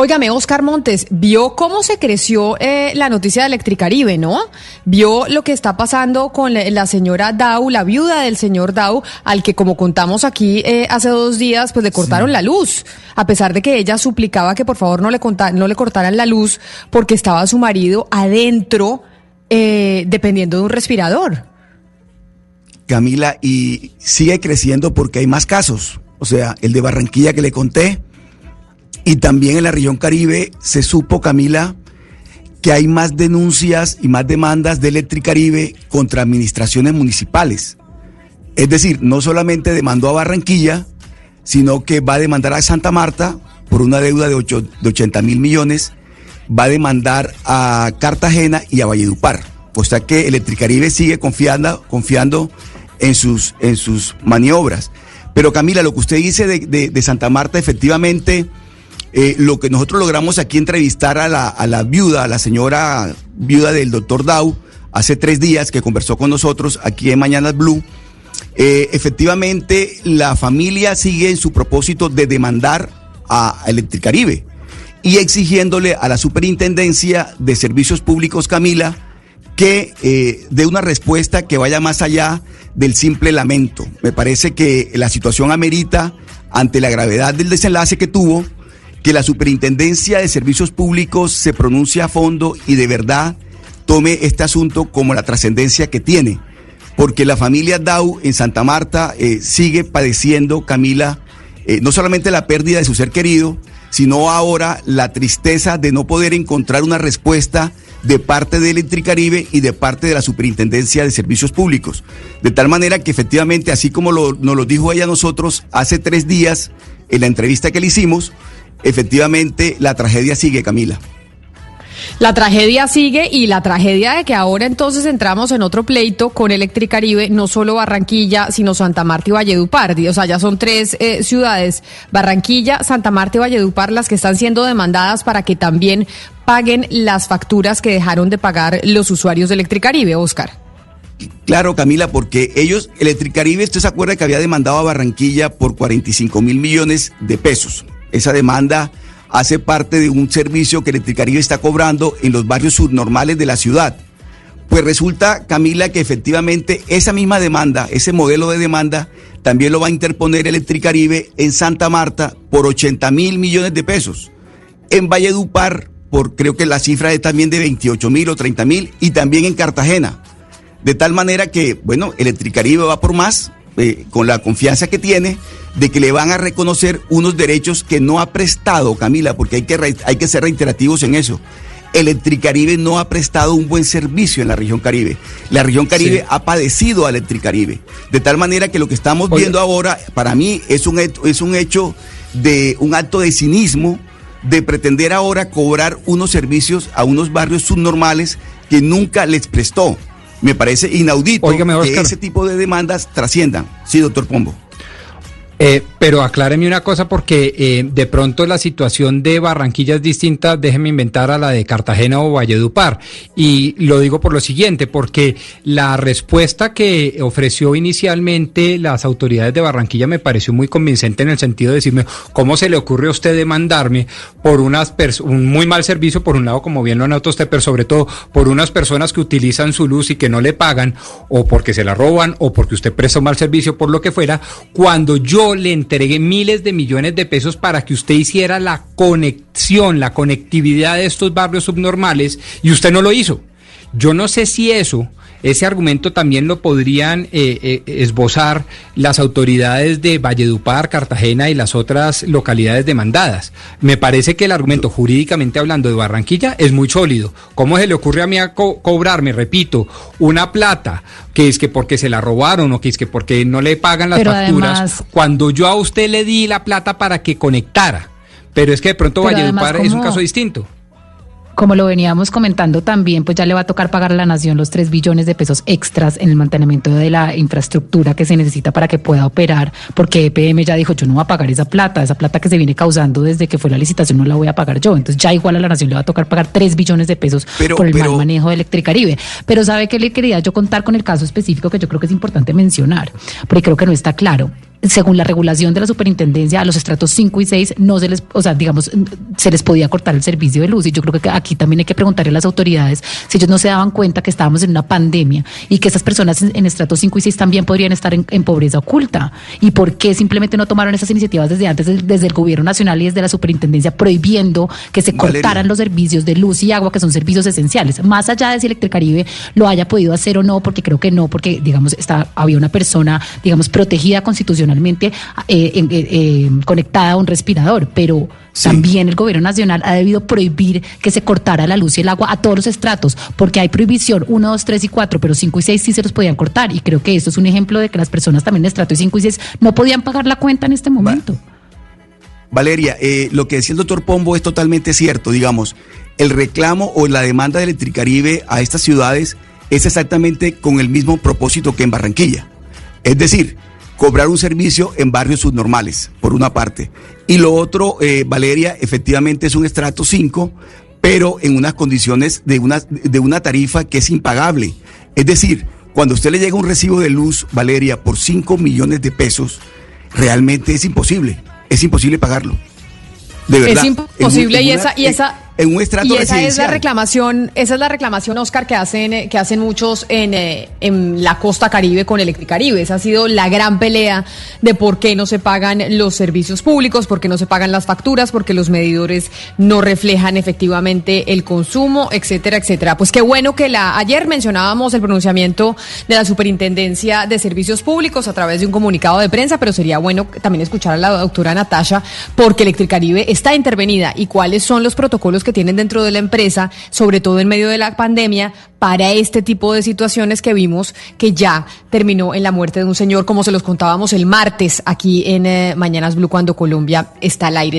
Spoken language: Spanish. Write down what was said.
Óigame, Oscar Montes, vio cómo se creció eh, la noticia de Electricaribe, ¿no? Vio lo que está pasando con la señora Dau, la viuda del señor Dau, al que como contamos aquí eh, hace dos días, pues le cortaron la luz, a pesar de que ella suplicaba que por favor no le, no le cortaran la luz porque estaba su marido adentro eh, dependiendo de un respirador. Camila, y sigue creciendo porque hay más casos. O sea, el de Barranquilla que le conté, y también en la región Caribe se supo, Camila, que hay más denuncias y más demandas de Electricaribe contra administraciones municipales. Es decir, no solamente demandó a Barranquilla, sino que va a demandar a Santa Marta por una deuda de, 80 mil millones, va a demandar a Cartagena y a Valledupar. O sea que Electricaribe sigue confiando, confiando en, sus, en sus maniobras. Pero Camila, lo que usted dice de Santa Marta, efectivamente, eh, lo que nosotros logramos aquí entrevistar a la, viuda, a la señora viuda del doctor Dau, hace tres días que conversó con nosotros aquí en Mañanas Blue. Eh, efectivamente, la familia sigue en su propósito de demandar a Electricaribe y exigiéndole a la Superintendencia de Servicios Públicos, Camila, que eh, dé una respuesta que vaya más allá del simple lamento. Me parece que la situación amerita, ante la gravedad del desenlace que tuvo, que la Superintendencia de Servicios Públicos se pronuncie a fondo y de verdad tome este asunto como la trascendencia que tiene, porque la familia Dau en Santa Marta eh, sigue padeciendo, Camila, eh, no solamente la pérdida de su ser querido, sino ahora la tristeza de no poder encontrar una respuesta de parte de Electricaribe y de parte de la Superintendencia de Servicios Públicos. De tal manera que efectivamente, así como nos lo dijo ella a nosotros hace tres días en la entrevista que le hicimos, efectivamente la tragedia sigue, Camila. La tragedia sigue y la tragedia de que ahora entonces entramos en otro pleito con Electricaribe, no solo Barranquilla, sino Santa Marta y Valledupar. O sea, ya son tres eh, ciudades, Barranquilla, Santa Marta y Valledupar, las que están siendo demandadas para que también paguen las facturas que dejaron de pagar los usuarios de Electricaribe, Oscar. Claro, Camila, porque ellos, Electricaribe, usted se acuerda que había demandado a Barranquilla por 45 mil millones de pesos. Esa demanda hace parte de un servicio que Electricaribe está cobrando en los barrios subnormales de la ciudad. Pues resulta, Camila, que efectivamente esa misma demanda, ese modelo de demanda, también lo va a interponer Electricaribe en Santa Marta por 80 mil millones de pesos. En Valledupar, por creo que la cifra es también de 28 mil o 30 mil, y también en Cartagena. De tal manera que, bueno, Electricaribe va por más, eh, con la confianza que tiene, de que le van a reconocer unos derechos que no ha prestado, Camila, porque hay que, hay que ser reiterativos en eso. Electricaribe no ha prestado un buen servicio en la región Caribe. La región Caribe ha padecido a Electricaribe. De tal manera que lo que estamos viendo ahora, para mí, es un, es un hecho de un acto de cinismo de pretender ahora cobrar unos servicios a unos barrios subnormales que nunca les prestó. Me parece inaudito que ese tipo de demandas trasciendan. Sí, doctor Pombo. Eh, pero acláreme una cosa porque eh, de pronto la situación de Barranquilla es distinta, déjeme inventar a la de Cartagena o Valledupar. Y lo digo por lo siguiente, porque la respuesta que ofreció inicialmente las autoridades de Barranquilla me pareció muy convincente en el sentido de decirme, ¿cómo se le ocurre a usted demandarme por unas un muy mal servicio, por un lado, como bien lo anotó usted, pero sobre todo por unas personas que utilizan su luz y que no le pagan, o porque se la roban, o porque usted presta un mal servicio, por lo que fuera, cuando yo le entregué miles de millones de pesos para que usted hiciera la conexión, la conectividad de estos barrios subnormales y usted no lo hizo. Yo no sé si eso ese argumento también lo podrían eh, eh, esbozar las autoridades de Valledupar, Cartagena y las otras localidades demandadas. Me parece que el argumento jurídicamente hablando de Barranquilla es muy sólido. ¿Cómo se le ocurre a mí a cobrarme, repito, una plata que es que porque se la robaron o que es que porque no le pagan las facturas cuando yo a usted le di la plata para que conectara? Pero es que de pronto Valledupar es un caso distinto como lo veníamos comentando también, pues ya le va a tocar pagar a la nación los 3 billones de pesos extras en el mantenimiento de la infraestructura que se necesita para que pueda operar, porque EPM ya dijo, yo no voy a pagar esa plata, esa plata que se viene causando desde que fue la licitación no la voy a pagar yo. Entonces ya igual a la nación le va a tocar pagar 3 billones de pesos por el mal manejo de Electricaribe. Pero ¿sabe qué le quería yo contar con el caso específico que yo creo que es importante mencionar? Porque creo que no está claro. Según la regulación de la superintendencia, a los estratos 5 y 6 no se les, o sea, digamos, se les podía cortar el servicio de luz. Y yo creo que aquí también hay que preguntarle a las autoridades si ellos no se daban cuenta que estábamos en una pandemia y que esas personas en, estratos 5 y 6 también podrían estar en, pobreza oculta. ¿Y por qué simplemente no tomaron esas iniciativas desde antes, desde el gobierno nacional y desde la superintendencia, prohibiendo que se cortaran los servicios de luz y agua, que son servicios esenciales? Más allá de si Electricaribe lo haya podido hacer o no, porque creo que no, porque, digamos, está, había una persona, digamos, protegida constitucionalmente eh, eh, eh, conectada a un respirador, pero también el gobierno nacional ha debido prohibir que se cortara la luz y el agua a todos los estratos, porque hay prohibición 1, 2, 3 y 4, pero 5 y 6 sí se los podían cortar. Y creo que esto es un ejemplo de que las personas también de estrato 5 y 6 no podían pagar la cuenta en este momento. Valeria, lo que decía el doctor Pombo es totalmente cierto, digamos, el reclamo o la demanda de Electricaribe a estas ciudades es exactamente con el mismo propósito que en Barranquilla. Es decir, cobrar un servicio en barrios subnormales, por una parte. Y lo otro, eh, Valeria, efectivamente es un estrato 5, pero en unas condiciones de una, de una tarifa que es impagable. Es decir, cuando a usted le llega un recibo de luz, Valeria, por 5 millones de pesos, realmente es imposible. Es imposible pagarlo. De verdad. Es imposible y, esa, y esa en un estrato y esa es la reclamación, esa es la reclamación, Oscar, que hacen, que hacen muchos en, eh, en la costa caribe con Electricaribe. Esa ha sido la gran pelea de por qué no se pagan los servicios públicos, por qué no se pagan las facturas, porque los medidores no reflejan efectivamente el consumo, etcétera, etcétera. Pues qué bueno que la ayer mencionábamos el pronunciamiento de la Superintendencia de Servicios Públicos a través de un comunicado de prensa, pero sería bueno también escuchar a la doctora Natasha porque Electricaribe está intervenida y cuáles son los que tienen dentro de la empresa, sobre todo en medio de la pandemia, para este tipo de situaciones que vimos que ya terminó en la muerte de un señor, como se los contábamos el martes aquí en eh, Mañanas Blue cuando Colombia está al aire.